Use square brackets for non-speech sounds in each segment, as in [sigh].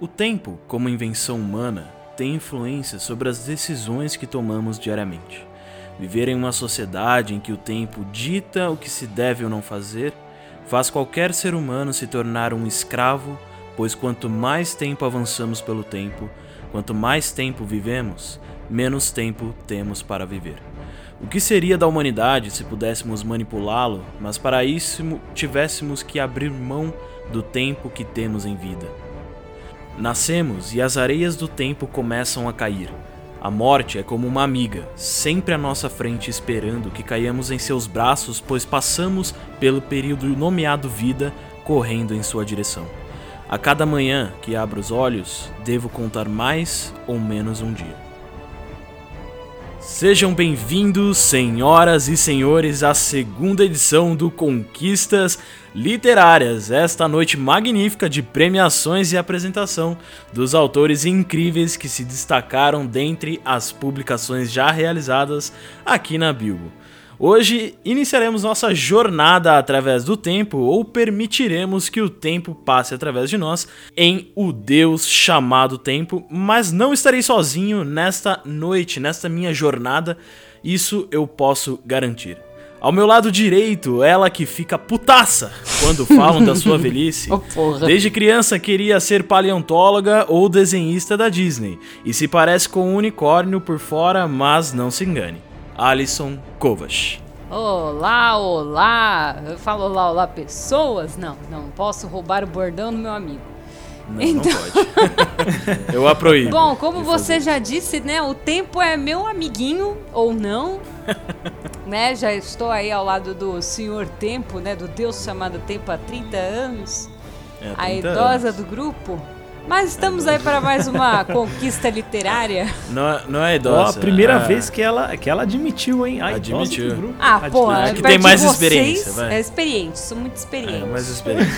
O tempo, como invenção humana, tem influência sobre as decisões que tomamos diariamente. Viver em uma sociedade em que o tempo dita o que se deve ou não fazer faz qualquer ser humano se tornar um escravo, pois quanto mais tempo avançamos pelo tempo, quanto mais tempo vivemos, menos tempo temos para viver. O que seria da humanidade se pudéssemos manipulá-lo, mas para isso tivéssemos que abrir mão do tempo que temos em vida? Nascemos e as areias do tempo começam a cair. A morte é como uma amiga, sempre à nossa frente esperando que caiamos em seus braços, pois passamos pelo período nomeado vida correndo em sua direção. A cada manhã que abro os olhos, devo contar mais ou menos um dia. Sejam bem-vindos, senhoras e senhores, à segunda edição do Conquistas Literárias, esta noite magnífica de premiações e apresentação dos autores incríveis que se destacaram dentre as publicações já realizadas aqui na Bilbo. Hoje iniciaremos nossa jornada através do tempo ou permitiremos que o tempo passe através de nós em O Deus chamado Tempo, mas não estarei sozinho nesta noite, nesta minha jornada, isso eu posso garantir. Ao meu lado direito, ela que fica putaça quando falam da sua velhice. [laughs] Oh, Desde criança queria ser paleontóloga ou desenhista da Disney e se parece com um unicórnio por fora, mas não se engane. Alison Kovacs. Olá, olá! Eu falo olá, olá, pessoas? Não, não posso roubar o bordão do meu amigo. Não, Então- não pode. [laughs] Eu a proíbo. Bom, como você fazer. já disse, né? O tempo é meu amiguinho, ou não. [laughs] né? Já estou aí ao lado do senhor Tempo, né? Do Deus chamado Tempo há 30 anos. É, a 30 idosa anos. do grupo. Mas estamos aí para mais uma conquista literária. Não, é- não é Ó, idosa. a primeira é- vez que ela, que ela admitiu, hein? A Admitiu. grupo. Ah, pô, Admitiu. que tem mais experiência, vai. É experiente, sou muito experiente. É, mais experiente.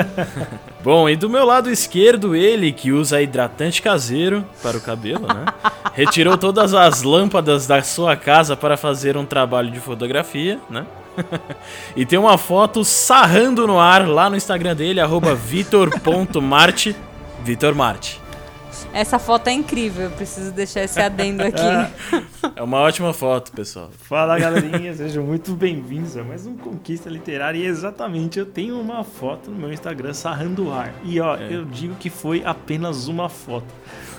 [laughs] Bom, e do meu lado esquerdo, ele que usa hidratante caseiro para o cabelo, né? [laughs] Retirou todas as lâmpadas da sua casa para fazer um trabalho de fotografia, né? [laughs] e tem uma foto sarrando no ar lá no Instagram dele, arroba vitor.marte. Vitor Marte. Essa foto é incrível, eu preciso deixar esse adendo [laughs] aqui. É uma ótima foto, pessoal. Fala galerinha, [laughs] sejam muito bem-vindos a mais um Conquista Literária. E exatamente, eu tenho uma foto no meu Instagram sarrando o ar. E ó, É. eu digo que foi apenas uma foto.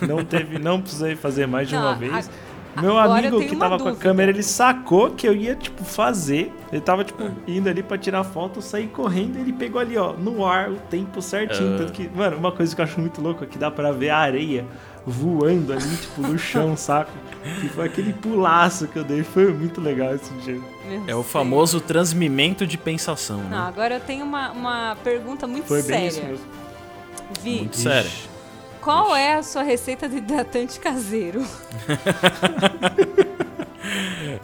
Não teve, não precisei fazer mais de Não, uma a- vez. Meu agora amigo que tava com a dúvida. câmera, ele sacou que eu ia, tipo, fazer. Ele tava, tipo, indo ali pra tirar foto, eu saí correndo e ele pegou ali, ó, no ar, o tempo certinho. Ah. Tanto que, mano, uma coisa que eu acho muito louco é que dá pra ver a areia voando ali, tipo, no chão, [laughs] saco? Que foi aquele pulaço que eu dei. Foi muito legal esse dia. Meu É o famoso transmimento de pensação, Não, né? agora eu tenho uma, uma pergunta muito Foi bem isso séria. mesmo. Vi, Muito sério. Qual é a sua receita de hidratante caseiro? [laughs]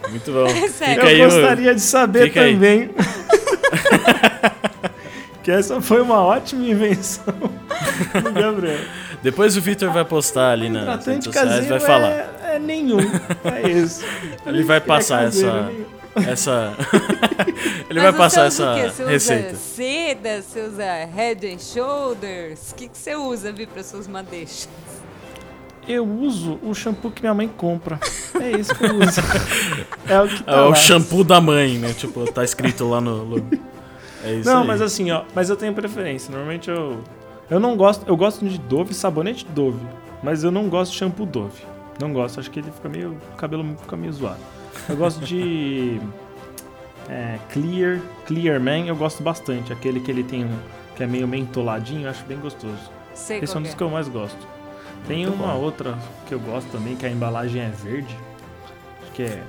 Muito bom. É sério. Eu gostaria de saber Fica também. [laughs] que essa foi uma ótima invenção do Gabriel. Depois o Victor vai postar ali redes Tratante sociais, caseiro vai falar. É, é nenhum. É isso. [laughs] Ele vai É passar caseiro, essa. nenhum. Essa... [laughs] Ele Mas vai passar você usa o quê? essa Você receita. usa seda, você usa head and shoulders? O que, que você usa, Vi, para suas madeixas? Eu uso o shampoo que minha mãe compra. É isso que eu uso. [laughs] É o que tá É o lá. shampoo da mãe, né? Tipo, tá escrito lá no logo. É isso Não, aí. mas assim, ó, mas eu tenho preferência. Normalmente eu eu não gosto, eu gosto de Dove, sabonete Dove, mas eu não gosto de shampoo Dove. Não gosto, acho que ele fica meio o cabelo fica meio zoado. Eu gosto de é, Clear, Clear Man, eu gosto bastante, aquele que ele tem um, que é meio mentoladinho, eu acho bem gostoso. Sei Esse é um dos é. que eu mais gosto. Tem Muito uma bom. outra que eu gosto também, que a embalagem é verde. Acho que é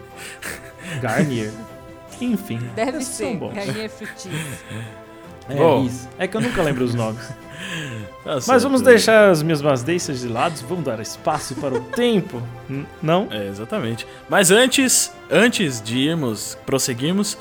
Garnier. [laughs] Enfim, Deve ser. Garnier Fructis. [laughs] É Bom. isso. É que eu nunca lembro os nomes. [laughs] Tá Mas certo. vamos deixar as minhas masdeixas de lado, vamos dar espaço para o [laughs] tempo. Não? É, exatamente. Mas antes, antes de irmos, prosseguirmos,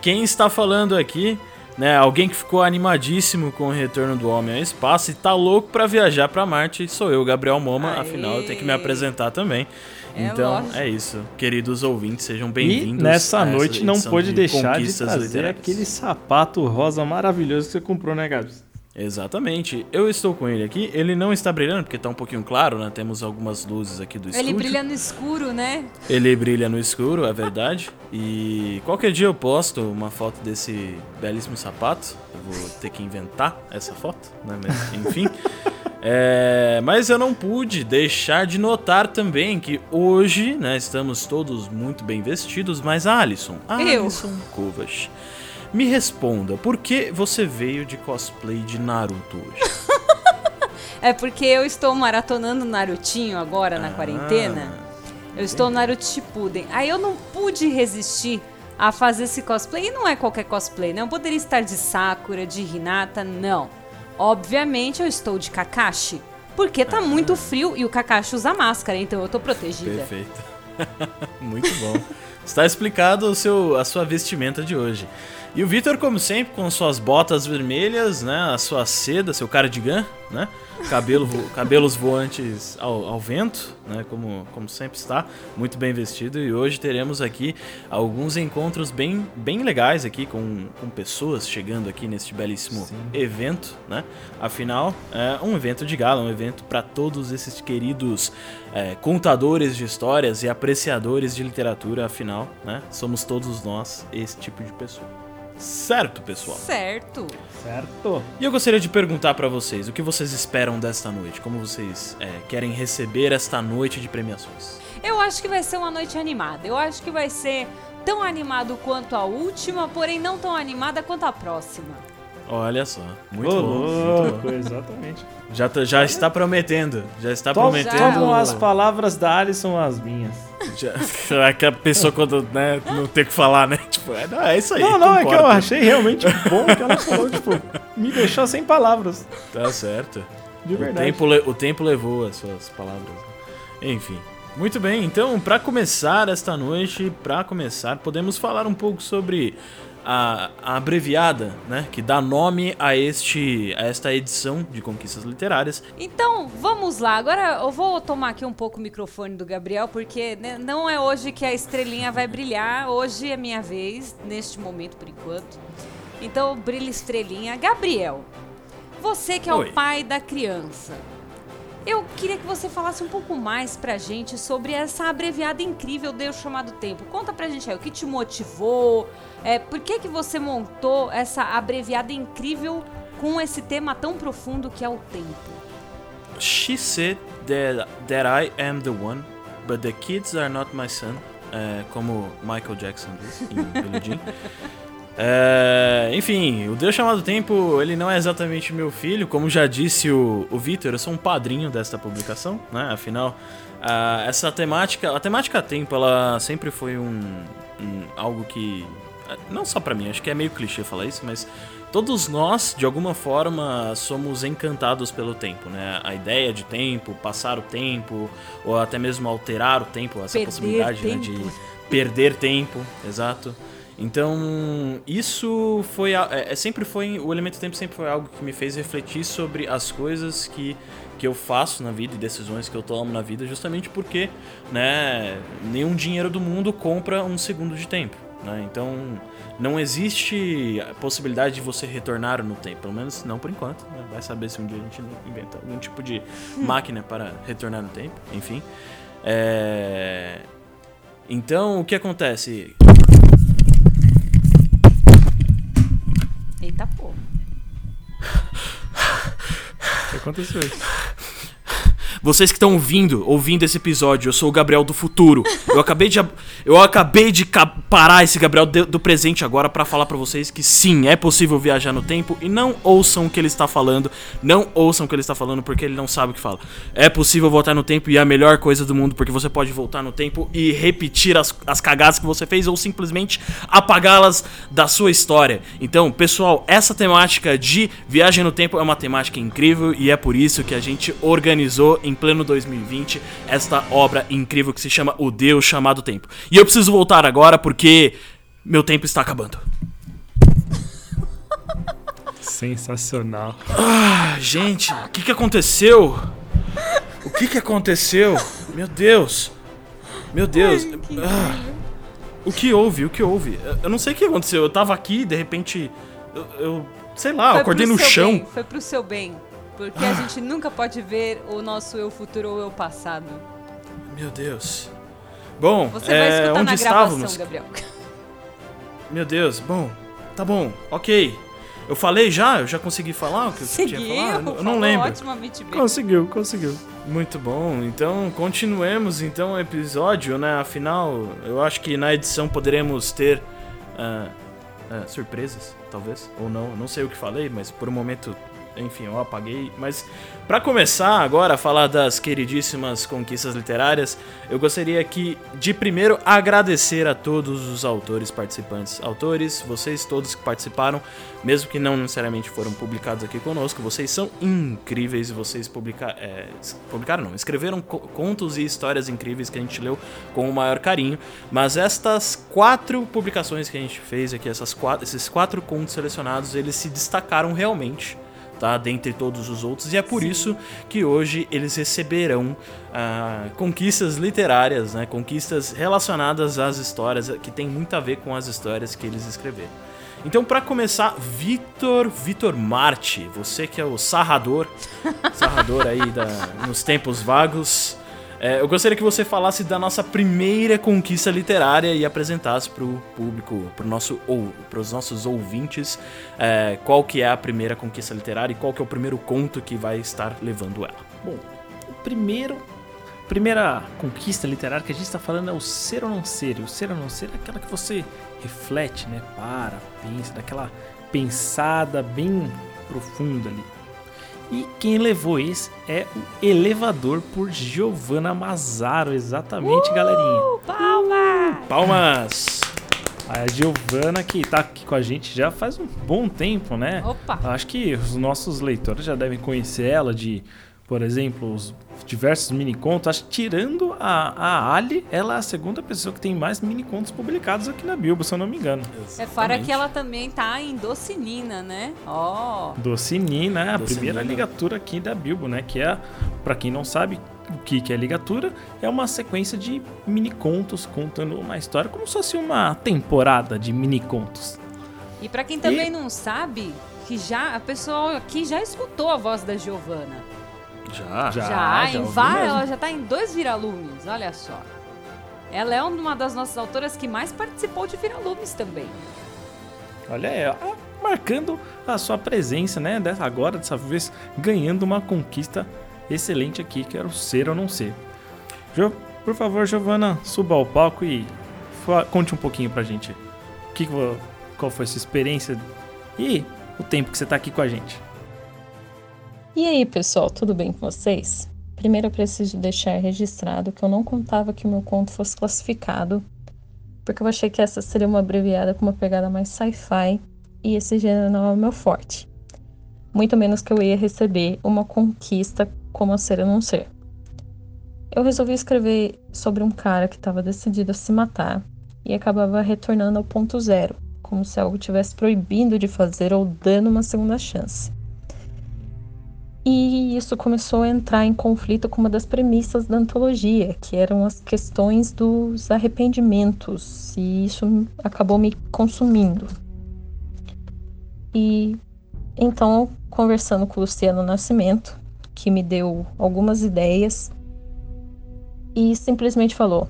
quem está falando aqui, né, alguém que ficou animadíssimo com o retorno do homem ao espaço e tá louco pra viajar pra Marte, sou eu, Gabriel Moma, Aê. afinal eu tenho que me apresentar também. É então, lógico. é isso. Queridos ouvintes, sejam E bem-vindos. nessa a essa noite não pôde de deixar de Conquistas trazer Literárias. aquele sapato rosa maravilhoso que você comprou, né, Gabs? Exatamente. Eu estou com ele aqui. Ele não está brilhando porque está um pouquinho claro, né? Temos algumas luzes aqui do Ele estúdio. brilha no escuro, né? Ele brilha no escuro, é verdade. E qualquer dia eu posto uma foto desse belíssimo sapato. Eu vou ter que inventar essa foto, né? Mas, enfim. [laughs] É, mas eu não pude deixar de notar também que hoje, né, estamos todos muito bem vestidos, mas Alisson, Eu. Alisson Kovacs, me responda, por que você veio de cosplay de Naruto hoje? [laughs] É porque eu estou maratonando Narutinho agora na Ah, quarentena. Eu estou no Naruto Shippuden. Aí eu não pude resistir a fazer esse cosplay. E não é qualquer cosplay, né? Eu poderia estar de Sakura, de Hinata, não. Obviamente eu estou de Kakashi. Porque tá muito frio e o Kakashi usa máscara, então eu tô protegida. Perfeito. [laughs] Muito bom. Está explicado o seu, a sua vestimenta de hoje. E o Vitor, como sempre, com suas botas vermelhas, né? A sua seda, seu cardigan, né? Cabelo, [laughs] cabelos voantes ao, ao vento, né? Como, como sempre está, muito bem vestido. E hoje teremos aqui alguns encontros bem, bem legais aqui com, com pessoas chegando aqui neste belíssimo evento, né? Afinal, é um evento de gala, um evento para todos esses queridos é, contadores de histórias e apreciadores de literatura. Afinal, né? Somos todos nós esse tipo de pessoa. Certo, pessoal? Certo. Certo? E eu gostaria de perguntar pra vocês o que vocês esperam desta noite, como vocês é, querem receber esta noite de premiações. Eu acho que vai ser uma noite animada. Eu acho que vai ser tão animado quanto a última, porém não tão animada quanto a próxima. Olha só, muito Ô, bom. muito louco, bom. exatamente. Já, já está prometendo, já está Toma, prometendo. tomam as palavras da Alisson as minhas. Já, é que a pessoa quando né, não tem o que falar, né? Tipo, é, não, é isso aí. Não, não, é que eu concordo. achei realmente bom que ela falou, tipo, me deixou sem palavras. Tá certo. De O verdade. tempo, le- o tempo levou as suas palavras. Enfim. Muito bem, então, pra começar esta noite, pra começar, podemos falar um pouco sobre a, a abreviada, né, que dá nome a este a esta edição de Conquistas Literárias. Então, vamos lá. Agora eu vou tomar aqui um pouco o microfone do Gabriel, porque né, não é hoje que a estrelinha vai brilhar. Hoje é minha vez, neste momento, por enquanto. Então, brilha estrelinha. Gabriel, você que é Oi. o pai da criança. Eu queria que você falasse um pouco mais pra gente sobre essa abreviada incrível Deus chamado Tempo. Conta pra gente aí o que te motivou, é, por que, que você montou essa abreviada incrível com esse tema tão profundo que é o tempo. She said that, that I am the one, but the kids are not my son. É, como Michael Jackson diz em [laughs] Billie Jean. É, enfim, o Deus Chamado Tempo, ele não é exatamente meu filho, como já disse o, o Vitor, eu sou um padrinho desta publicação, né? Afinal, ah, essa temática, a temática Tempo, ela sempre foi um, um- algo que, não só pra mim, acho que é meio clichê falar isso, mas todos nós, de alguma forma, somos encantados pelo tempo, né? A ideia de tempo, passar o tempo, ou até mesmo alterar o tempo, essa Perder possibilidade né, de tempo. perder tempo, exato. Então, isso foi. É, é, sempre foi. O elemento tempo sempre foi algo que me fez refletir sobre as coisas que, que eu faço na vida e decisões que eu tomo na vida, justamente porque, né, nenhum dinheiro do mundo compra um segundo de tempo. Né? Então, não existe a possibilidade de você retornar no tempo, pelo menos não por enquanto. né? Vai saber se um dia a gente inventa algum tipo de máquina para retornar no tempo, enfim. É... Então, o que acontece? Eita porra. O que aconteceu isso? Vocês que estão ouvindo, ouvindo esse episódio, eu sou o Gabriel do futuro. Eu acabei de eu acabei de parar esse Gabriel do presente agora pra falar pra vocês que sim, é possível viajar no tempo e não ouçam o que ele está falando, não ouçam o que ele está falando porque ele não sabe o que fala. É possível voltar no tempo e é a melhor coisa do mundo porque você pode voltar no tempo e repetir as, as cagadas que você fez ou simplesmente apagá-las da sua história. Então, pessoal, essa temática de viagem no tempo é uma temática incrível e é por isso que a gente organizou em pleno 2020 esta obra incrível que se chama O Deus Chamado Tempo. E eu preciso voltar agora porque meu tempo está acabando. Sensacional. Ah, gente, o que, que aconteceu? O que, que aconteceu? Meu Deus. Meu Deus. Ah, o que houve? O que houve? Eu- não sei o que aconteceu. Eu tava aqui, de repente. Eu, eu sei lá, eu acordei no chão. bem, foi pro seu bem. Porque a gente nunca pode ver o nosso eu futuro ou eu passado. Meu Deus. Bom, Você vai é, escutar onde estávamos? Gabriel. Meu Deus, bom, tá bom, ok. Eu falei já? Eu já consegui falar o que eu tinha Seguiu, falar? Eu não- lembro. Otimamente bem. Conseguiu, conseguiu. Muito bom, então continuemos então o episódio, né? Afinal, eu acho que na edição poderemos ter ah, ah, surpresas, talvez, ou não, não sei o que falei, mas por um momento, enfim, eu apaguei. Mas pra começar agora a falar das queridíssimas conquistas literárias, eu gostaria aqui de primeiro agradecer a todos os autores participantes. Autores, vocês todos que participaram, mesmo que não necessariamente foram publicados aqui conosco, vocês são incríveis vocês publica é, publicaram, não, escreveram co- contos e histórias incríveis que a gente leu com o maior carinho. Mas estas quatro publicações que a gente fez aqui, essas quatro, esses quatro contos selecionados, eles se destacaram realmente. Tá, dentre todos os outros, e é por isso que hoje eles receberão ah, conquistas literárias, né, conquistas relacionadas às histórias, que tem muito a ver com as histórias que eles escreveram. Então, pra começar, Vitor Vitor Marte, você que é o sarrador, sarrador aí da, nos tempos vagos, é, eu gostaria que você falasse da nossa primeira conquista literária e apresentasse pro público, pro nosso, ou pros nossos ouvintes, é, qual que é a primeira conquista literária e qual que é o primeiro conto que vai estar levando ela. Bom, o primeiro, primeira conquista literária que a gente está falando é o ser ou não ser. E o ser ou não ser é aquela que você reflete, né? Para, pensa, daquela pensada bem profunda ali. E quem levou esse é o Elevador por Giovanna Mazaro, exatamente, galerinha. Palma! Palmas! A Giovanna que tá aqui com a gente já faz um bom tempo, né? Opa! Acho que os nossos leitores já devem conhecer ela de, por exemplo, os diversos mini contos. Acho que tirando a, a Ali, ela é a segunda pessoa que tem mais mini contos publicados aqui na Bilbo, se eu não me engano. É fora que ela também tá em Docinina, né? Ó. Docinina, né? a Docinina. primeira ligatura aqui da Bilbo, né? Que é, pra quem não sabe o que, que é ligatura, é uma sequência de mini contos contando uma história, como se fosse uma temporada de mini contos. E pra quem também não sabe, que já a pessoa aqui já escutou a voz da Giovana. Já, Já. Já, em ouvi va- mesmo. ela já tá em dois viralumes, olha só. Ela é uma das nossas autoras que mais participou de viralumes também. Olha aí, ó, marcando a sua presença, né? Dessa, agora, dessa vez, ganhando uma conquista excelente aqui, que era o ser ou não ser. Jo, por favor, Giovana, suba ao palco e fa- conte um pouquinho pra gente. O que qual foi a sua experiência e o tempo que você tá aqui com a gente. E aí, pessoal, tudo bem com vocês? Primeiro eu preciso deixar registrado que eu não contava que o meu conto fosse classificado, porque eu achei que essa seria uma abreviada com uma pegada mais sci-fi e esse gênero não é o meu forte. Muito menos que eu ia receber uma conquista como a ser ou não ser. Eu resolvi escrever sobre um cara que estava decidido a se matar e acabava retornando ao ponto zero, como se algo tivesse proibindo de fazer ou dando uma segunda chance. E isso começou a entrar em conflito com uma das premissas da antologia, que eram as questões dos arrependimentos, e isso acabou me consumindo. E então, conversando com o Luciano Nascimento, que me deu algumas ideias, e simplesmente falou: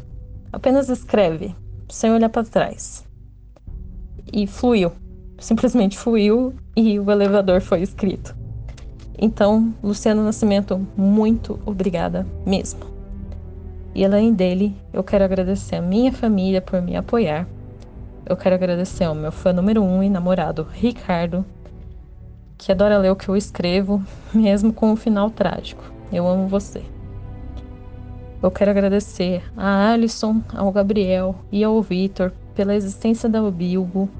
apenas escreve, sem olhar para trás. E fluiu, simplesmente fluiu, e o elevador foi escrito. Então, Luciano Nascimento, muito obrigada mesmo. E além dele, eu quero agradecer a minha família por me apoiar. Eu quero agradecer ao meu fã número um e namorado, Ricardo, que adora ler o que eu escrevo, [laughs] mesmo com um final trágico. Eu amo você. Eu quero agradecer a Alison, ao Gabriel e ao Vitor pela existência da Bilbo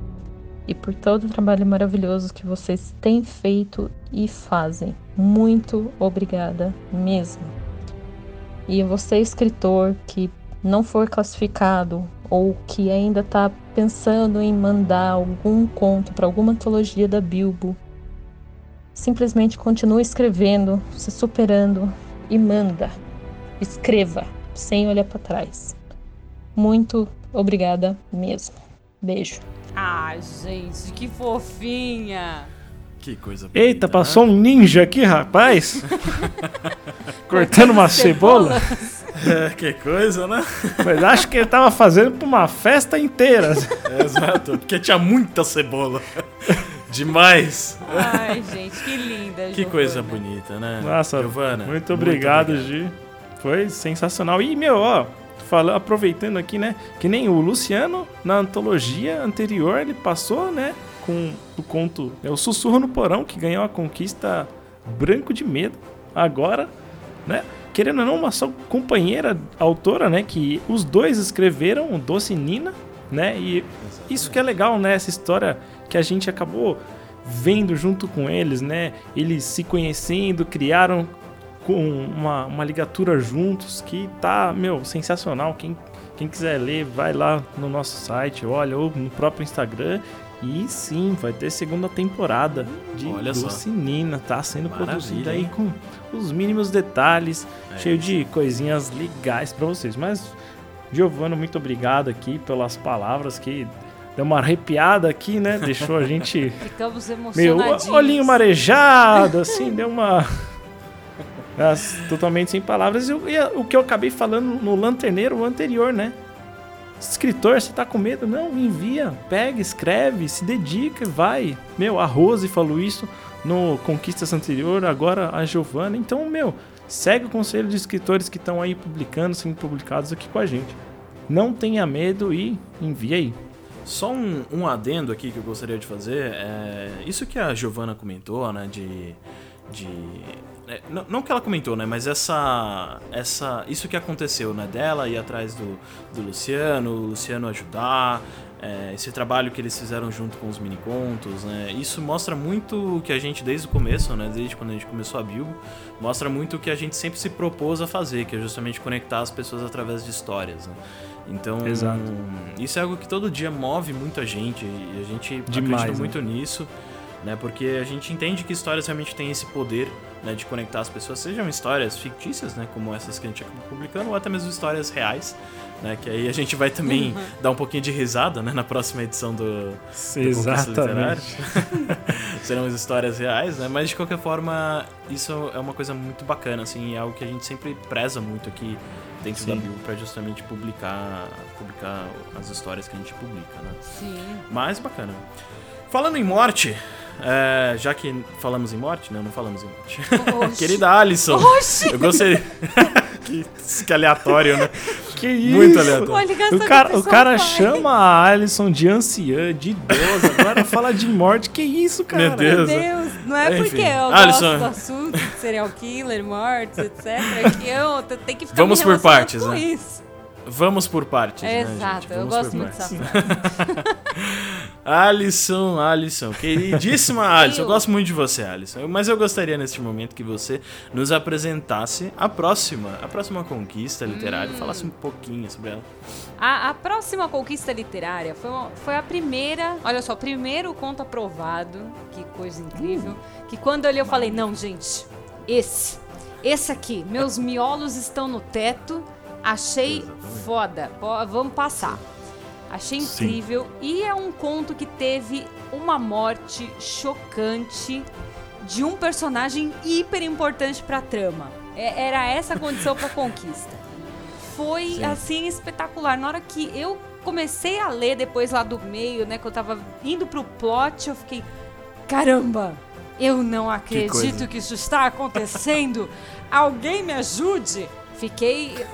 e por todo o trabalho maravilhoso que vocês têm feito e fazem. Muito obrigada mesmo. E você, escritor, que não for classificado ou que ainda está pensando em mandar algum conto para alguma antologia da Bilbo, simplesmente continue escrevendo, se superando e manda. Escreva, sem olhar para trás. Muito obrigada mesmo. Beijo. Ah, gente, que fofinha! Que coisa bonita, Eita, né? passou um ninja aqui, rapaz. [laughs] Cortando uma cebola. É, que coisa, né? Mas acho que ele tava fazendo pra uma festa inteira. [laughs] Exato, porque tinha muita cebola. Demais. Ai, gente, que linda. Que Giovana. coisa bonita, né? Nossa, Giovana, muito obrigado, obrigado. Gi. Foi sensacional. E, meu, ó, fala, aproveitando aqui, né? Que nem o Luciano, na antologia anterior, ele passou, né? Com o conto é o Sussurro no Porão, que ganhou a conquista Branco de Medo. Agora, né? Querendo ou não, uma só companheira autora, né? Que os dois escreveram o Doce Nina, né? E isso que é legal, né? Essa história que a gente acabou vendo junto com eles, né? Eles se conhecendo, criaram com uma, uma ligatura juntos que tá, meu, sensacional. Quem, quem quiser ler, vai lá no nosso site, olha, ou no próprio Instagram. E sim, vai ter segunda temporada de Olha só. Doce Nina. Tá sendo Maravilha, produzida aí hein? com os mínimos detalhes, É cheio de coisinhas legais pra vocês. Mas, Giovana, muito obrigado aqui pelas palavras que deu uma arrepiada aqui, né? Deixou a gente [laughs] Ficamos meio olhinho marejado, assim, deu uma. As- totalmente sem palavras. E, o- que eu acabei falando no lanterneiro anterior, né? Escritor, você tá com medo? Não, envia, pega, escreve, se dedica, vai. Meu, a Rose falou isso no Conquistas anterior, agora a Giovana. Então, meu, segue o conselho de escritores que estão aí publicando, sendo publicados aqui com a gente. Não tenha medo e envia aí. Só um, um adendo aqui que eu gostaria de fazer. É, isso que a Giovana comentou, né? De. de é, não, não que ela comentou, né? Mas essa. essa isso que aconteceu, né? Dela ir atrás do, do Luciano, o Luciano ajudar. é, esse trabalho que eles fizeram junto com os minicontos, né? Isso mostra muito o que a gente, desde o começo, né? Desde quando a gente começou a Bilbo, mostra muito o que a gente sempre se propôs a fazer, que é justamente conectar as pessoas através de histórias, né? Então, Exato. isso é algo que todo dia move muito a gente e a gente Demais, acredita né? muito nisso, né? Porque a gente entende que histórias realmente têm esse poder, né, de conectar as pessoas, sejam histórias fictícias, né, como essas que a gente acabou publicando, ou até mesmo histórias reais, né, que aí a gente vai também dar um pouquinho de risada, né, na próxima edição do, do Conquista Literária. [laughs] [laughs] Serão as histórias reais, né? Mas de qualquer forma, isso é uma coisa muito bacana, assim, é algo que a gente sempre preza muito aqui dentro da Sim. Bill para justamente publicar, publicar as histórias que a gente publica, né? Sim. Mas bacana. Falando em morte, é, já que falamos em morte, não, não falamos em morte. Oxi. [laughs] Querida Alison, Oxi! eu gostaria. [laughs] que, que aleatório, né? Que isso? Muito aleatório. O cara, o cara chama a Alison de anciã, de idosa, agora fala de morte. Que isso, cara? Meu Deus. Meu Deus, não é Enfim. porque eu Alisson. gosto do assunto de serial killer, mortes, etc. que eu te- tenho que ficar Vamos me por partes, com né? isso. Vamos por partes, né, Exato, gente? eu gosto muito dessa. [laughs] Alisson, Alisson, queridíssima [laughs] Alisson, eu gosto muito de você, Alisson. Mas eu gostaria neste momento que você nos apresentasse a próxima, a próxima conquista literária, Hum. falasse um pouquinho sobre ela. A, a próxima conquista literária foi, uma- foi a primeira, olha só, o primeiro conto aprovado, que coisa incrível, que quando eu li eu falei, não, gente, esse, esse aqui, meus miolos estão no teto, achei Exatamente. foda, Pô, vamos passar. Achei Sim. incrível e é um conto que teve uma morte chocante de um personagem hiper importante pra trama. É- era essa a condição pra conquista foi Sim. assim espetacular. Na hora que eu comecei a ler depois lá do meio, né, que eu tava indo pro plot, eu fiquei, caramba, eu não acredito coisa. que, isso está acontecendo. Alguém me ajude. Fiquei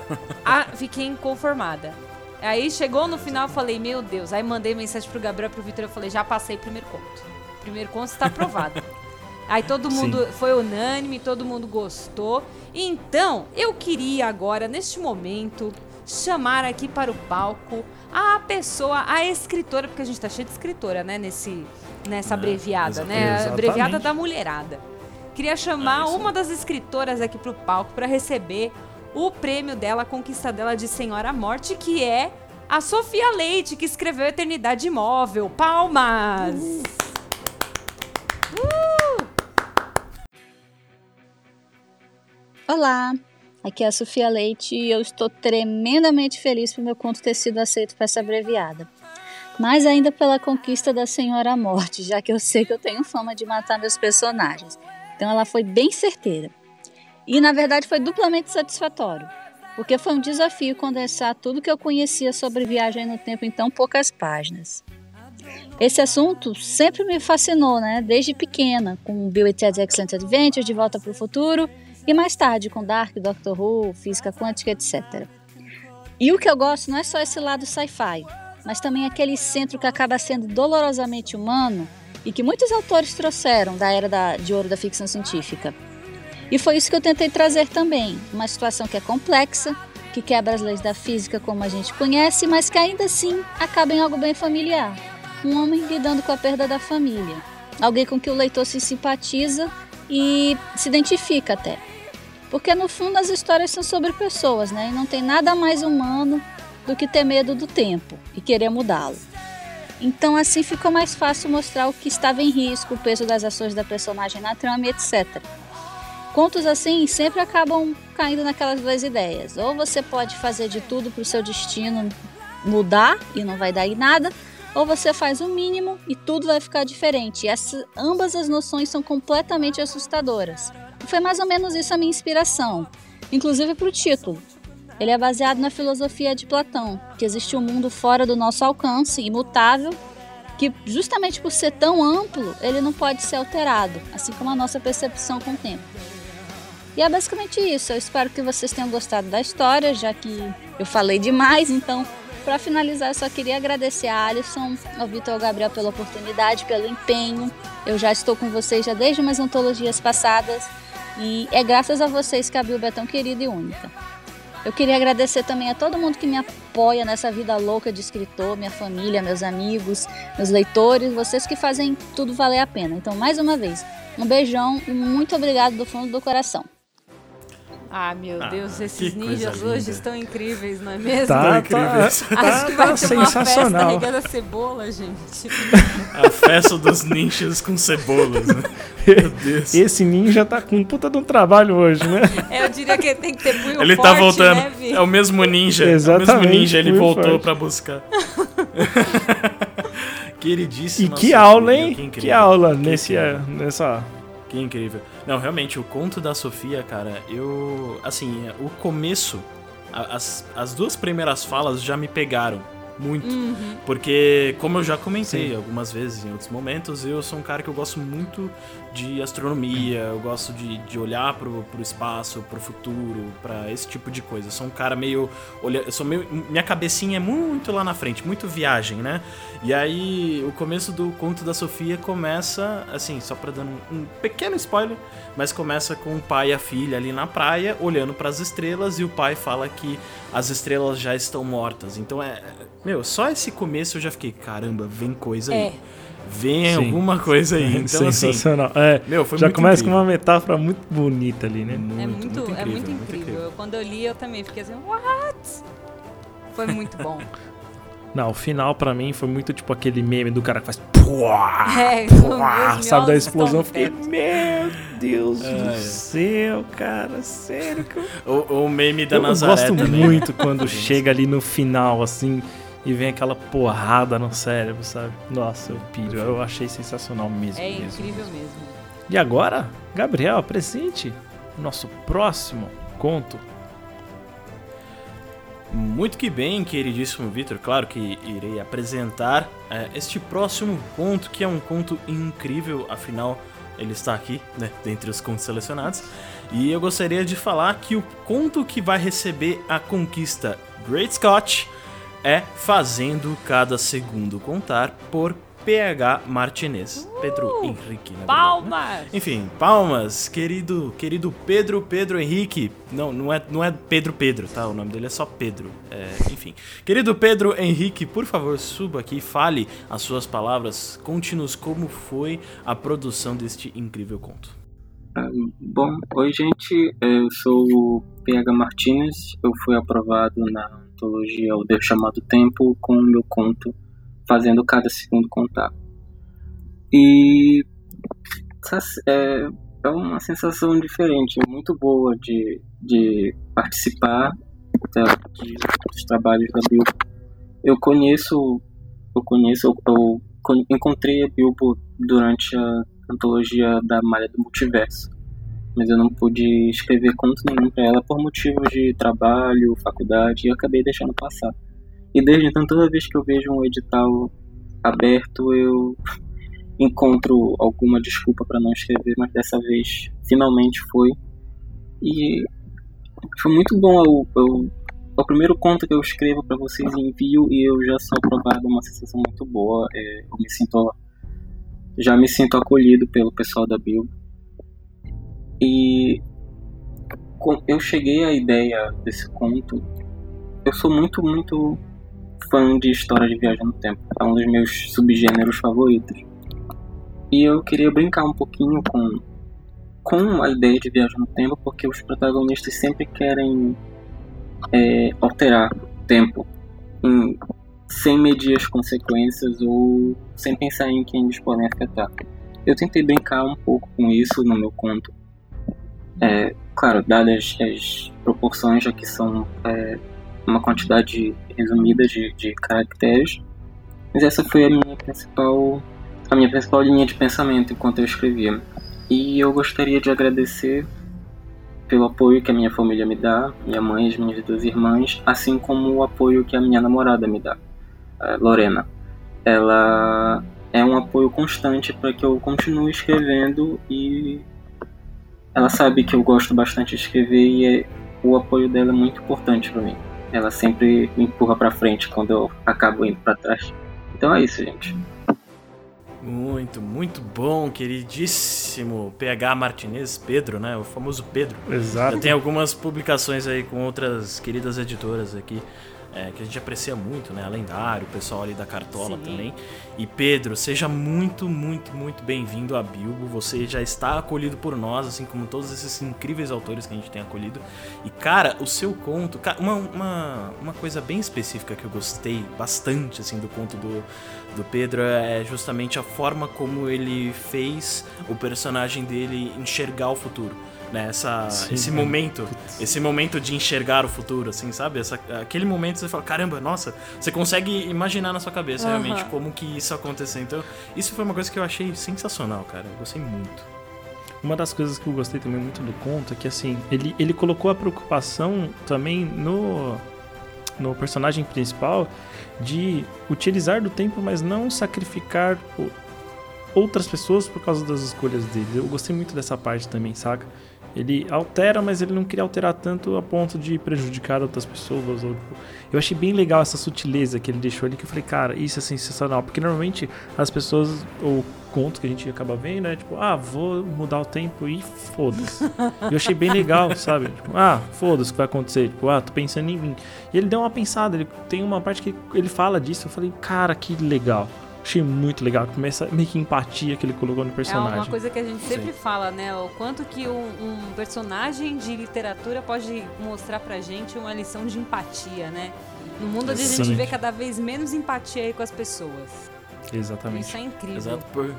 a- fiquei inconformada. Aí chegou no final, eu falei, meu Deus. Aí mandei mensagem pro Gabriel, pro Vitor, eu falei, já passei o primeiro conto. O primeiro conto está aprovado. [laughs] Aí todo mundo foi unânime, todo mundo gostou. Então, eu queria agora, neste momento, chamar aqui para o palco a pessoa, a escritora, porque a gente tá cheio de escritora, né, nesse, nessa É, abreviada, né? Exatamente. abreviada da mulherada. Queria chamar É uma das escritoras aqui pro palco para receber o prêmio dela, a conquista dela de Senhora Morte, que é a Sofia Leite, que escreveu Eternidade Imóvel. Palmas! Olá, aqui é a Sofia Leite e eu estou tremendamente feliz por meu conto ter sido aceito para essa abreviada. mais ainda pela conquista da Senhora Morte, já que eu sei que eu tenho fama de matar meus personagens. Então ela foi bem certeira. E na verdade foi duplamente satisfatório, porque foi um desafio condensar tudo que eu conhecia sobre viagem no tempo em tão poucas páginas. Esse assunto sempre me fascinou, né? Desde pequena, com Bill Ted's Excellent Adventure, De Volta para o Futuro, e mais tarde com Dark, Doctor Who, Física Quântica, etc. E o que eu gosto não é só esse lado sci-fi, mas também aquele centro que acaba sendo dolorosamente humano e que muitos autores trouxeram da era da, de ouro da ficção científica. E foi isso que eu tentei trazer também, uma situação que é complexa, que quebra as leis da física como a gente conhece, mas que ainda assim acaba em algo bem familiar. Um homem lidando com a perda da família. Alguém com que o leitor se simpatiza e se identifica até. Porque no fundo as histórias são sobre pessoas, né? E não tem nada mais humano do que ter medo do tempo e querer mudá-lo. Então assim ficou mais fácil mostrar o que estava em risco, o peso das ações da personagem na trama, etc. Contos assim sempre acabam caindo naquelas duas ideias. Ou você pode fazer de tudo para o seu destino mudar e não vai dar em nada, ou você faz o mínimo e tudo vai ficar diferente. E ambas as noções são completamente assustadoras. Foi mais ou menos isso a minha inspiração, inclusive para o título. Ele é baseado na filosofia de Platão, que existe um mundo fora do nosso alcance, imutável, que justamente por ser tão amplo, ele não pode ser alterado, assim como a nossa percepção com o tempo. E é basicamente isso. Eu espero que vocês tenham gostado da história, já que eu falei demais. Então, para finalizar, eu só queria agradecer a Alisson, ao Vitor ao Gabriel pela oportunidade, pelo empenho. Eu já estou com vocês já desde umas antologias passadas. E é graças a vocês que a Bilba é tão querida e única. Eu queria agradecer também a todo mundo que me apoia nessa vida louca de escritor, minha família, meus amigos, meus leitores, vocês que fazem tudo valer a pena. Então, mais uma vez, um beijão e muito obrigado do fundo do coração. Ah, meu ah, Deus, esses ninjas hoje estão incríveis, não é mesmo? Tá, incríveis. [laughs] Tá, Acho que vai tá ter uma festa regada cebola, gente. A festa dos ninjas com cebolas, né? Meu Deus. Esse ninja tá com puta de um trabalho hoje, né? É, eu diria que tem que ter punho Ele tá forte, tá voltando. Né, é o mesmo ninja. Exatamente. É o mesmo ninja, ele voltou forte. pra buscar. [laughs] Queridíssimo. E que aula, hein? Que, que aula que nesse, nessa que incrível. Não, realmente, o conto da Sofia, cara, eu. Assim, o começo, as, as duas primeiras falas já me pegaram muito. Uhum. Porque, como eu já comentei Sim. algumas vezes em outros momentos, eu sou um cara que eu gosto muito de astronomia, eu gosto de, de olhar pro, pro espaço, pro futuro, para esse tipo de coisa. Eu sou um cara meio. Olha, eu sou meio. Minha cabecinha é muito lá na frente, muito viagem, né? E aí, o começo do conto da Sofia começa, assim, só pra dar um, um pequeno spoiler, mas começa com o pai e a filha ali na praia, olhando para as estrelas, e o pai fala que as estrelas já estão mortas. Então é. Meu, só esse começo eu já fiquei, caramba, vem coisa aí. É vem Sim. alguma coisa aí. [laughs] Então, assim, Sensacional. Assim, é, meu, já começa incrível. com uma metáfora muito bonita ali, né? Muito, é muito, muito incrível, é muito incrível. incrível. Quando eu li, eu também fiquei assim, what? Foi muito bom. [laughs] Não, o final pra mim foi muito tipo aquele meme do cara que faz. Puá, [laughs] é, puá, sabe da explosão? Eu fiquei, meu Deus é, do é. céu, cara, sério. Que eu... o, o meme da eu, Nazaré. Eu gosto também. muito quando chega ali no final, assim e vem aquela porrada no cérebro, sabe? Nossa, eu piro. Eu achei sensacional mesmo. É mesmo, incrível mesmo. E agora, Gabriel, apresente o nosso próximo conto. Muito que bem, queridíssimo Vitor. Claro que irei apresentar é, este próximo conto, que é um conto incrível, afinal ele está aqui, né, dentre os contos selecionados. E eu gostaria de falar que o conto que vai receber a conquista Great Scott é Fazendo Cada Segundo Contar por PH Martinez. Uh, Pedro Henrique, né? Palmas! Enfim, palmas, querido, querido Pedro, Pedro Henrique. Não, não é, não é Pedro Pedro, tá? O nome dele é só Pedro. É, enfim. Querido Pedro Henrique, por favor, suba aqui e fale as suas palavras. Conte-nos como foi a produção deste incrível conto. Ah, bom, oi gente, eu sou o PH Martinez, eu fui aprovado na antologia O Deus Chamado Tempo com o meu conto Fazendo Cada Segundo Contar. E é, é uma sensação diferente, muito boa de, de participar da, de, dos trabalhos da Bill. Eu conheço eu conheço, eu, eu encontrei a Bilbo durante a antologia da Malha do Multiverso, mas eu não pude escrever conto nenhum para ela por motivos de trabalho, faculdade, e eu acabei deixando passar. E desde então, toda vez que eu vejo um edital aberto, eu [laughs] encontro alguma desculpa para não escrever, mas dessa vez finalmente foi. E foi muito bom. Eu, eu, é o primeiro conto que eu escrevo para vocês envio e eu já sou aprovado, é uma sensação muito boa. É, eu me sinto já me sinto acolhido pelo pessoal da Bilbo. E eu cheguei à ideia desse conto. Eu sou muito, muito fã de história de viagem no tempo. É um dos meus subgêneros favoritos. E eu queria brincar um pouquinho com, com a ideia de viagem no tempo, porque os protagonistas sempre querem é, alterar o tempo em, sem medir as consequências ou sem pensar em quem eles podem afetar. Eu tentei brincar um pouco com isso no meu conto. É, claro, dadas as proporções, já que são é, uma quantidade resumida de, de caracteres, mas essa foi a minha principal a minha principal linha de pensamento enquanto eu escrevia. E eu gostaria de agradecer pelo apoio que a minha família me dá, minha mãe e as minhas duas irmãs, assim como o apoio que a minha namorada me dá, Lorena. Ela é um apoio constante para que eu continue escrevendo e ela sabe que eu gosto bastante de escrever e é, o apoio dela é muito importante para mim. Ela sempre me empurra para frente quando eu acabo indo para trás. Então é isso, gente. Muito, muito bom, queridíssimo PH Martinez, Pedro, né? O famoso Pedro. Exato. Já tem algumas publicações aí com outras queridas editoras aqui é, que a gente aprecia muito, né? A Lendário, o pessoal ali da Cartola Sim. também. E Pedro, seja muito, muito, muito bem-vindo a Bilbo. Você já está acolhido por nós, assim como todos esses incríveis autores que a gente tem acolhido. E, cara, o seu conto. Uma, uma, uma coisa bem específica que eu gostei bastante, assim, do conto do, do Pedro é justamente a forma como ele fez o personagem dele enxergar o futuro né? Essa, Sim, esse momento, esse momento de enxergar o futuro, assim, sabe? Essa, aquele momento você fala, caramba, nossa, você consegue imaginar na sua cabeça uhum. realmente como que isso aconteceu. Então, isso foi uma coisa que eu achei sensacional, cara. Eu gostei muito. Uma das coisas que eu gostei também muito do conto é que, assim, ele, ele colocou a preocupação também no, no personagem principal de utilizar do tempo, mas não sacrificar outras pessoas por causa das escolhas dele. Eu gostei muito dessa parte também, saca? Ele altera, mas ele não queria alterar tanto a ponto de prejudicar outras pessoas. Ou, tipo, eu achei bem legal essa sutileza que ele deixou ali, que eu falei, cara, isso é sensacional. Porque normalmente as pessoas, ou contos que a gente acaba vendo, é tipo, ah, vou mudar o tempo e foda-se. eu achei bem legal, [laughs] sabe? Tipo, ah, foda-se o que vai acontecer. Tipo, ah, tô pensando em mim. E ele deu uma pensada, ele tem uma parte que ele fala disso, eu falei, cara, que legal. Achei muito legal. Começa meio que empatia que ele colocou no personagem. É uma coisa que a gente sempre Sim. fala, né? O quanto que um, um, personagem de literatura pode mostrar pra gente uma lição de empatia, né? No mundo onde a gente vê cada vez menos empatia com as pessoas. Exatamente. Isso é incrível. Exato. Por,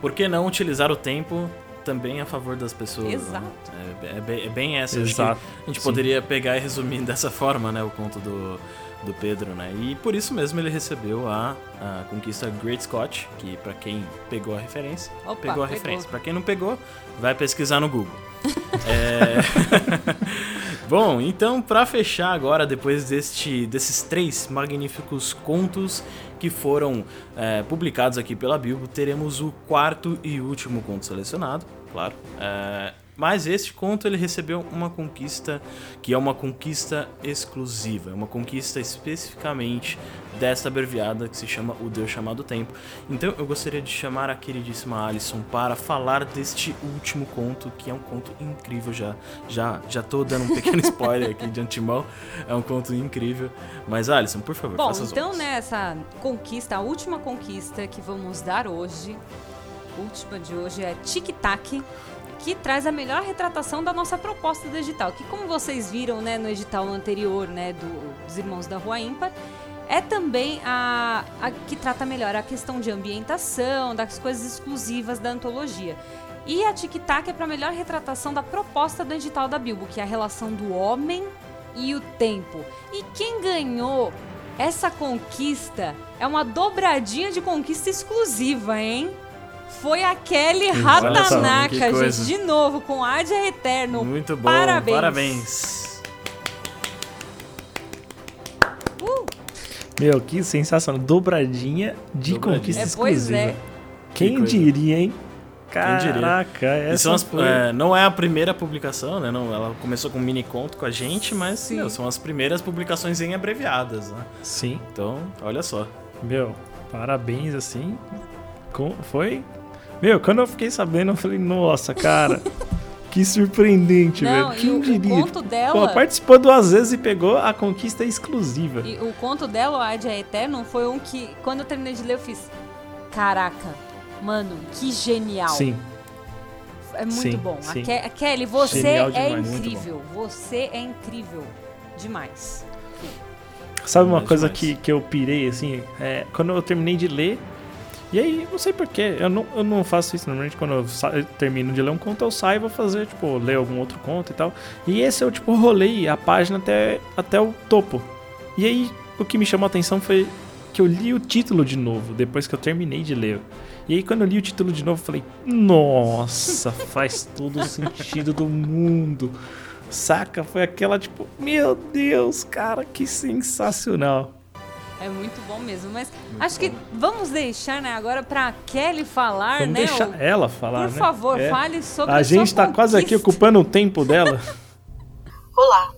por que não utilizar o tempo também a favor das pessoas? Né? Exato. Né? É, é, é, bem essa. Exato. a gente Sim. poderia pegar e resumir [laughs] dessa forma, né? O conto do do Pedro, né? E por isso mesmo ele recebeu a, a conquista Great Scott, que para quem pegou a referência, Opa, pegou a pegou. referência. Para quem não pegou, vai pesquisar no Google. é... [laughs] Bom, então para fechar agora, depois deste, desses três magníficos contos que foram é, publicados aqui pela Bilbo, teremos o quarto e último conto selecionado, claro. É, mas este conto ele recebeu uma conquista que é uma conquista exclusiva, é uma conquista especificamente desta abreviada que se chama O Deus Chamado Tempo. Então eu gostaria de chamar a queridíssima Alison para falar deste último conto, que é um conto incrível já. Já já tô dando um pequeno [laughs] spoiler aqui de antemão. É um conto incrível. Mas Alison, por favor, Bom, faça as então nessa né, conquista, a última conquista que vamos dar hoje, última de hoje é Tic Tac que traz a melhor retratação da nossa proposta do que como vocês viram né, no edital anterior né, do, dos Irmãos da Rua Ímpar, é também a, a que trata melhor a questão de ambientação, das coisas exclusivas da antologia. E a Tic Tac é para melhor retratação da proposta do edital da Bilbo, que é a relação do homem e o tempo. E quem ganhou essa conquista é uma dobradinha de conquista exclusiva, hein? Foi a Kelly que Ratanaka, coisa. gente, de novo, com Adia Eterno. Muito bom, Parabéns. parabéns. Meu, que sensacional. Dobradinha de Dobradinha. conquista É, pois é. Quem coisa. diria, hein? Quem diria? Caraca, essa são as- foi... é, não é a primeira publicação, né? Não, ela começou com um mini conto com a gente, mas Sim. meu, são as primeiras publicações em abreviadas, né? Sim, Então, olha só. meu, parabéns, assim. Com... Foi... Meu, quando eu fiquei sabendo, eu falei, nossa, cara, que surpreendente, Não, velho. e Quem o, o diria? conto dela... Pô, participou duas vezes e pegou a conquista exclusiva. E o conto dela, o Adia Eterno, foi um que, quando eu terminei de ler, eu fiz. Caraca, mano, que genial. Sim, É muito Sim, bom. A, sim. Ke- a Kelly, você Genial é demais, incrível. Você é incrível. Demais. Sabe uma coisa demais. que, que eu pirei, assim? É, quando eu terminei de ler. E aí, não sei porquê, eu não, eu não faço isso. Normalmente, quando eu, sa- termino de ler um conto, eu saio e vou fazer, tipo, ler algum outro conto e tal. E esse eu, tipo, rolei a página até, até o topo. E aí, o que me chamou a atenção foi que eu li o título de novo, depois que eu terminei de ler. E aí, quando eu li o título de novo, eu falei: Nossa, faz todo o sentido do mundo. Saca? Foi aquela tipo: Meu Deus, cara, que sensacional. É muito bom mesmo. Mas acho que vamos deixar, né, agora pra Kelly falar, Vamos né? deixar o- ela falar, Por né? favor, É. fale sobre A a gente sua tá quase aqui ocupando o tempo dela. [laughs] Olá,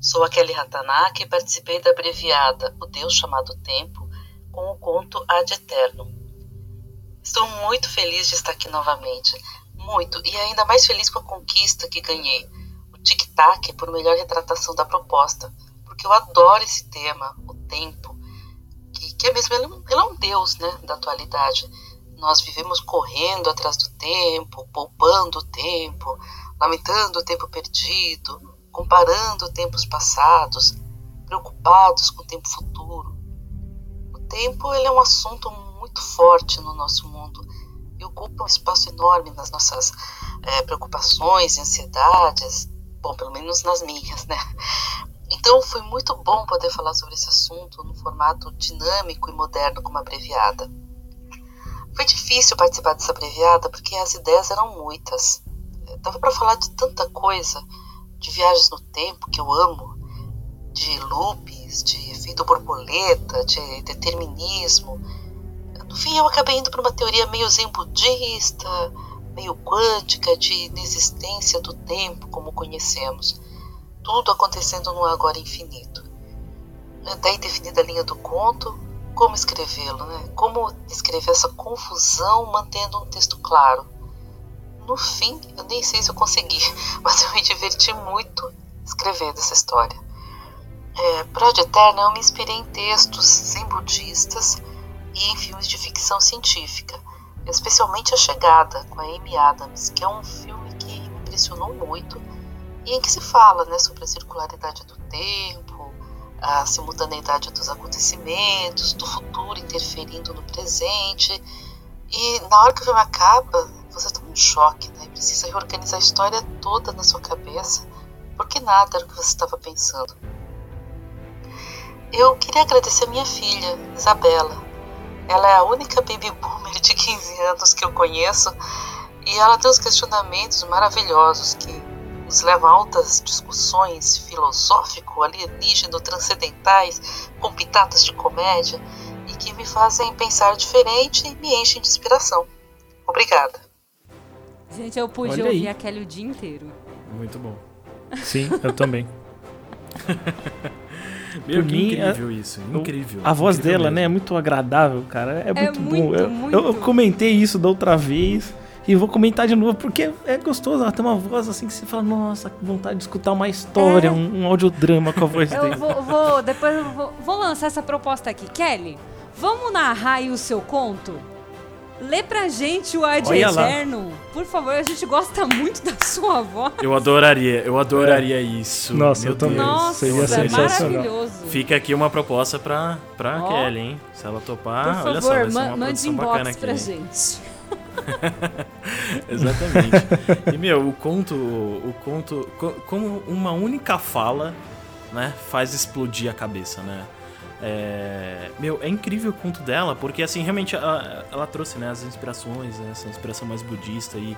sou a Kelly Ratanaka e participei da abreviada O Deus Chamado Tempo com o conto Ad Eterno. Estou muito feliz de estar aqui novamente, muito, e ainda mais feliz com a conquista que ganhei, o Tic Tac por melhor retratação da proposta, porque eu adoro esse tema, o tempo, que, é mesmo, ele, é ele é um deus né, da atualidade. Nós vivemos correndo atrás do tempo, poupando o tempo, lamentando o tempo perdido, comparando tempos passados, preocupados com o tempo futuro. O tempo ele é um assunto muito forte no nosso mundo e ocupa um espaço enorme nas nossas eh, preocupações ansiedades, bom, pelo menos nas minhas, né? Então foi muito bom poder falar sobre esse assunto num formato dinâmico e moderno como abreviada. Foi difícil participar dessa abreviada porque as ideias eram muitas. Dava para falar de tanta coisa, de viagens no tempo que eu amo, de loops, de efeito borboleta, de determinismo. No fim, eu acabei indo para uma teoria meio zen budista, meio quântica, de inexistência do tempo como conhecemos. Tudo acontecendo num agora infinito. Daí definida a linha do conto, como escrevê-lo, né? Como escrever essa confusão mantendo um texto claro. No fim, eu nem sei se eu consegui, [laughs] mas eu me diverti muito escrevendo essa história. É, para Ode Eterna, eu me inspirei em textos zen budistas e em filmes de ficção científica, especialmente A Chegada, com a Amy Adams, que é um filme que me impressionou muito e em que se fala né, sobre a circularidade do tempo, a simultaneidade dos acontecimentos, do futuro interferindo no presente. E na hora que o filme acaba, você toma um choque, né? Precisa reorganizar a história toda na sua cabeça, porque nada era o que você estava pensando. Eu queria agradecer a minha filha, Isabela. Ela é a única baby boomer de 15 anos que eu conheço e ela tem uns questionamentos maravilhosos que nos levam a altas discussões filosófico, alienígeno, transcendentais, com pitadas de comédia e que me fazem pensar diferente e me enchem de inspiração. Obrigada. Gente, eu podia Olha aí. ouvir a Kelly o dia inteiro. Muito bom. [laughs] Sim, eu também. [laughs] Meu, Por que mim, incrível isso. Incrível. A voz incrível dela, né, é mesmo. muito agradável, cara. É muito, bom. muito, Eu, muito. eu- eu comentei isso da outra vez e vou comentar de novo, porque é gostoso. Ela tem uma voz assim que você fala, nossa, que vontade de escutar uma história, É. um, um audiodrama com a voz dele. Eu vou, vou- depois eu vou, vou lançar essa proposta aqui. Kelly, vamos narrar aí o seu conto? Lê pra gente o Ad Olha lá. Eterno. Por favor, a gente gosta muito da sua voz. Eu adoraria, eu adoraria isso. Nossa, Meu eu também. Deus. Nossa, seria é sensacional. maravilhoso. Fica aqui uma proposta pra, pra Ó. Kelly, hein? Se ela topar, Por olha só, favor, vai ser ma- uma mande produção bacana inbox pra gente. [laughs] Exatamente. e meu, o conto, o conto, co- como uma única fala, né, faz explodir a cabeça, né? É, meu, é incrível o conto dela, porque assim, realmente ela, ela trouxe né, as inspirações, né, essa inspiração mais budista e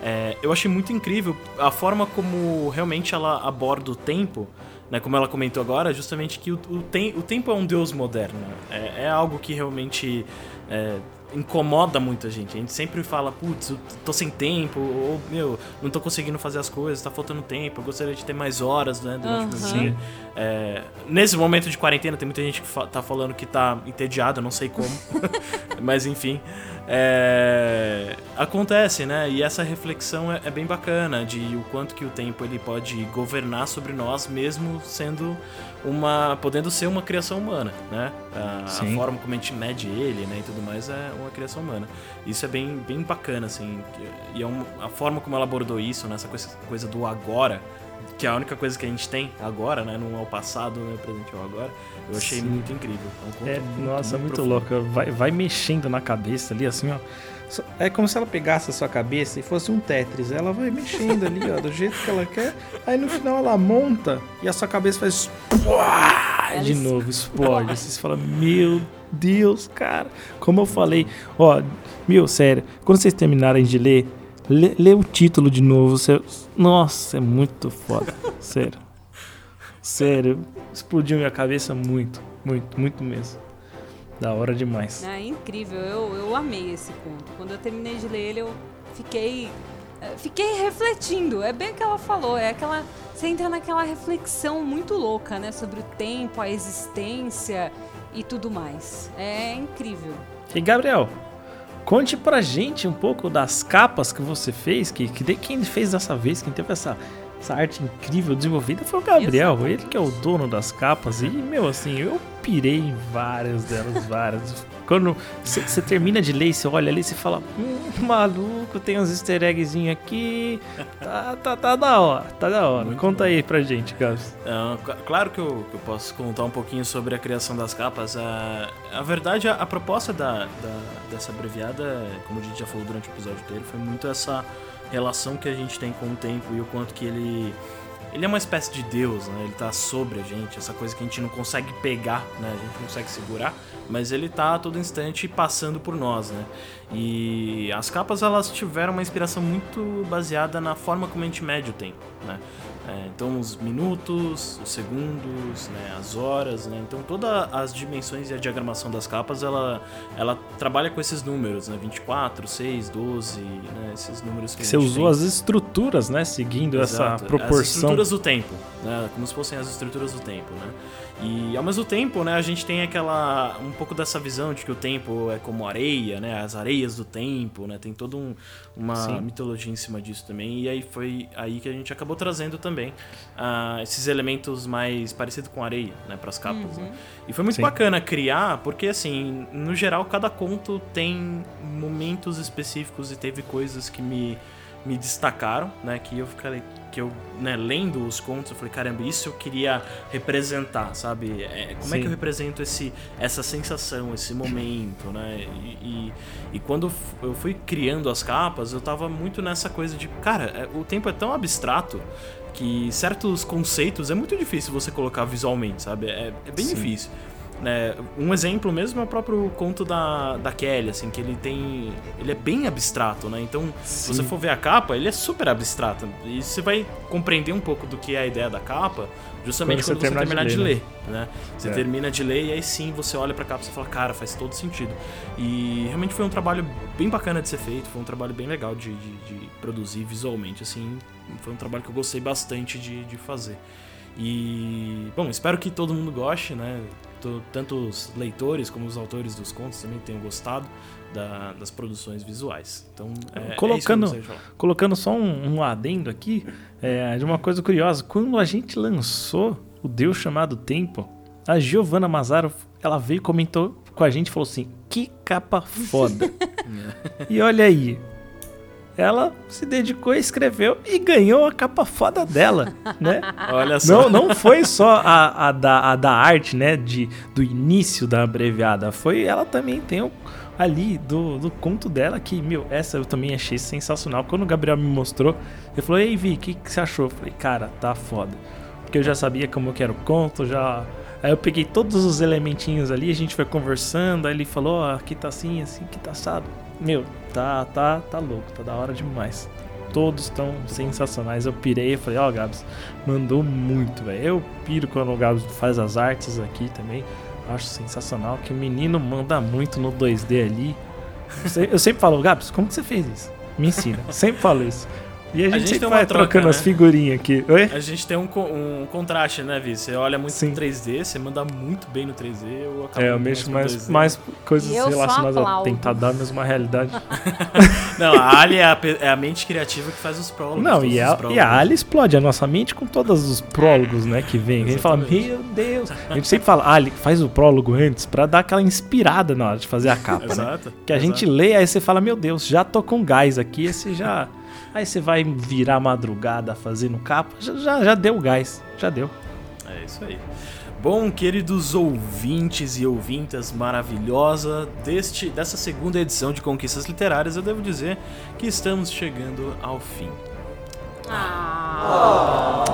é, eu achei muito incrível a forma como realmente ela aborda o tempo, né, como ela comentou agora, justamente que o, o, tem, o tempo é um deus moderno, é, é algo que realmente é, incomoda muita gente. A gente sempre fala, putz, eu tô sem tempo, ou, meu, não tô conseguindo fazer as coisas, tá faltando tempo, eu gostaria de ter mais horas, né, durante uhum. o dia. É, nesse momento de quarentena, tem muita gente que fa tá falando que tá entediada, não sei como, [laughs] mas enfim. É, acontece, né? E essa reflexão é, é, bem bacana de o quanto que o tempo ele pode governar sobre nós, mesmo sendo uma, podendo ser uma criação humana, né? A, a, forma como a gente mede ele, né, e tudo mais é uma criação humana. Isso é bem, bem bacana, assim. E é uma, a forma como ela abordou isso, nessa né, coisa, coisa do agora, que é a única coisa que a gente tem agora, né? Não é o passado, né? O presente é o agora. Eu achei Sim. muito incrível. É, um é muito, nossa, muito, muito louco. Vai, vai mexendo na cabeça ali, assim, ó. É como se ela pegasse a sua cabeça e fosse um Tetris. Ela vai mexendo ali, ó, do jeito que ela quer. Aí no final ela monta e a sua cabeça faz. de novo, explode. [laughs] Você fala, meu Deus, cara. Como eu falei, ó, meu, sério, quando vocês terminarem de ler, lê, lê o título de novo. Você... Nossa, é muito foda. [laughs] sério. Sério, explodiu minha cabeça muito, muito, muito mesmo. Da hora demais. É incrível, eu, eu amei esse conto. Quando eu terminei de ler ele, eu fiquei. Eh, fiquei refletindo. É bem o que ela falou, é aquela. Você entra naquela reflexão muito louca, né? Sobre o tempo, a existência e tudo mais. É incrível. E Gabriel, conte pra gente um pouco das capas que você fez, que, que quem fez dessa vez, quem teve essa essa arte incrível desenvolvida foi o Gabriel, Exato. ele que é o dono das capas. E, meu, assim, eu pirei em várias delas, várias. Quando você termina de ler e você olha ali, você fala, hum, maluco, tem uns easter eggzinhos aqui. Tá, tá, tá da hora, tá da hora. Muito Conta bom. aí pra gente, Gabs. É, claro que eu, que eu, posso contar um pouquinho sobre a criação das capas. A, a verdade, a, a proposta da, da, dessa abreviada, como a gente já falou durante o episódio inteiro, foi muito essa relação que a gente tem com o tempo e o quanto que ele ele é uma espécie de Deus, né? Ele tá sobre a gente, essa coisa que a gente não consegue pegar, né? A gente não consegue segurar, mas ele tá a todo instante passando por nós, né? E as capas elas tiveram uma inspiração muito baseada na forma como a gente mede o tempo, né? É, então os minutos, os segundos, né, as horas, né? Então todas as dimensões e a diagramação das capas, ela, ela trabalha com esses números, né? 24, 6, 12, né? Esses números que Você usou tem. as estruturas, né? Seguindo Exato. essa proporção. As estruturas do tempo, né? Como se fossem as estruturas do tempo, né? E ao mesmo tempo, né, a gente tem aquela um pouco dessa visão de que o tempo é como areia, né, as areias do tempo, né, tem toda um, uma Sim. mitologia em cima disso também. E aí foi aí que a gente acabou trazendo também uh, esses elementos mais parecidos com areia, né, para as capas. Né. Uhum. Né? E foi muito Sim. bacana criar, porque assim, no geral cada conto tem momentos específicos e teve coisas que me me destacaram, né? Que eu fiquei, que eu, né, lendo os contos, eu falei, caramba, isso eu queria representar, sabe? É, como Sim. é que eu represento esse, essa sensação, esse momento, né? E, e, e, quando eu fui criando as capas, eu tava muito nessa coisa de, cara, é, o tempo é tão abstrato que certos conceitos é muito difícil você colocar visualmente, sabe? É, é bem Sim. difícil. Né? Um exemplo mesmo é o próprio conto da, da Kelly, assim, que ele tem. Ele é bem abstrato, né? Então, Sim. se você for ver a capa, ele é super abstrato. E você vai compreender um pouco do que é a ideia da capa justamente quando, quando você, terminar, de ler, de ler né? Você é. termina de ler e aí sim você olha pra capa e fala, cara, faz todo sentido. E realmente foi um trabalho bem bacana de ser feito, foi um trabalho bem legal de, de, de produzir visualmente, assim. Foi um trabalho que eu gostei bastante de, de fazer. E, bom, espero que todo mundo goste, né? tanto os leitores como os autores dos contos também tenham gostado da, das produções visuais. Então, é, colocando, é colocando só um, um adendo aqui é, de uma coisa curiosa. Quando a gente lançou o Deus chamado Tempo, a Giovanna Mazaro ela veio e comentou com a gente e falou assim: que capa foda. [laughs] e olha aí, ela se dedicou, escreveu e ganhou a capa foda dela, [laughs] né? Olha só. Não, não foi só a, a, da, a da arte, né, de, do início da abreviada, foi ela também tem o, ali do, do conto dela que, meu, essa eu também achei sensacional. Quando o Gabriel me mostrou, ele falou, ei Vi, o que, que você achou? Eu falei, cara, tá foda. Porque eu já sabia como que era o conto, já Aí eu peguei todos os elementinhos ali, a gente foi conversando, aí ele falou, ó, aqui tá assim, assim, aqui tá assado. Meu, tá, tá, tá louco, tá da hora demais. Todos estão sensacionais. Eu pirei e falei, ó, Gabs, mandou muito, velho. Eu piro quando o Gabs faz as artes aqui também. Acho sensacional que o menino manda muito no 2D ali. Eu sempre falo, Gabs, como que você fez isso? Me ensina. [laughs] sempre falo isso. E a gente, a gente sempre vai troca, trocando né? as figurinhas aqui. Oi? A gente tem um, um contraste, né, Vi? Você olha muito Sim. no 3D, você manda muito bem no 3D, eu acabo É, eu mexo mais, mais coisas relacionadas a tentar dar mesmo uma realidade. [laughs] Não, a Ali é a, é a, mente criativa que faz os prólogos. Não, e a, e a Ali explode a nossa mente com todos os prólogos, né, que vem. A gente fala, meu Deus. A gente sempre fala, Ali, faz o prólogo antes pra dar aquela inspirada na hora de fazer a capa. Né? Exato. Né? Que a exato. gente lê, aí você fala, meu Deus, já tô com gás aqui, esse já. Aí você vai virar madrugada fazendo capa, já, já, já deu gás, já deu. É isso aí. Bom, queridos ouvintes e ouvintas maravilhosa deste dessa segunda edição de Conquistas Literárias, eu devo dizer que estamos chegando ao fim. Ah.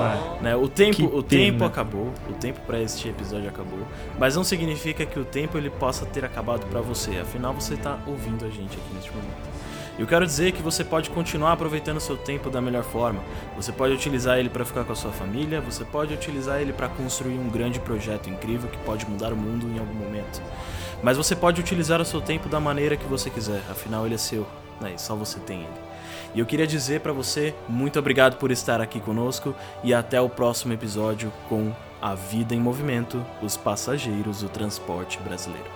É. Né, o tempo, o tempo acabou, o tempo para este episódio acabou, mas não significa que o tempo ele possa ter acabado para você. Afinal, você está ouvindo a gente aqui neste momento. Eu quero dizer que você pode continuar aproveitando seu tempo da melhor forma. Você pode utilizar ele para ficar com a sua família, você pode utilizar ele para construir um grande projeto incrível que pode mudar o mundo em algum momento. Mas você pode utilizar o seu tempo da maneira que você quiser, afinal ele é seu, né? Só você tem ele. E eu queria dizer para você muito obrigado por estar aqui conosco e até o próximo episódio com A Vida em Movimento, os passageiros do transporte brasileiro.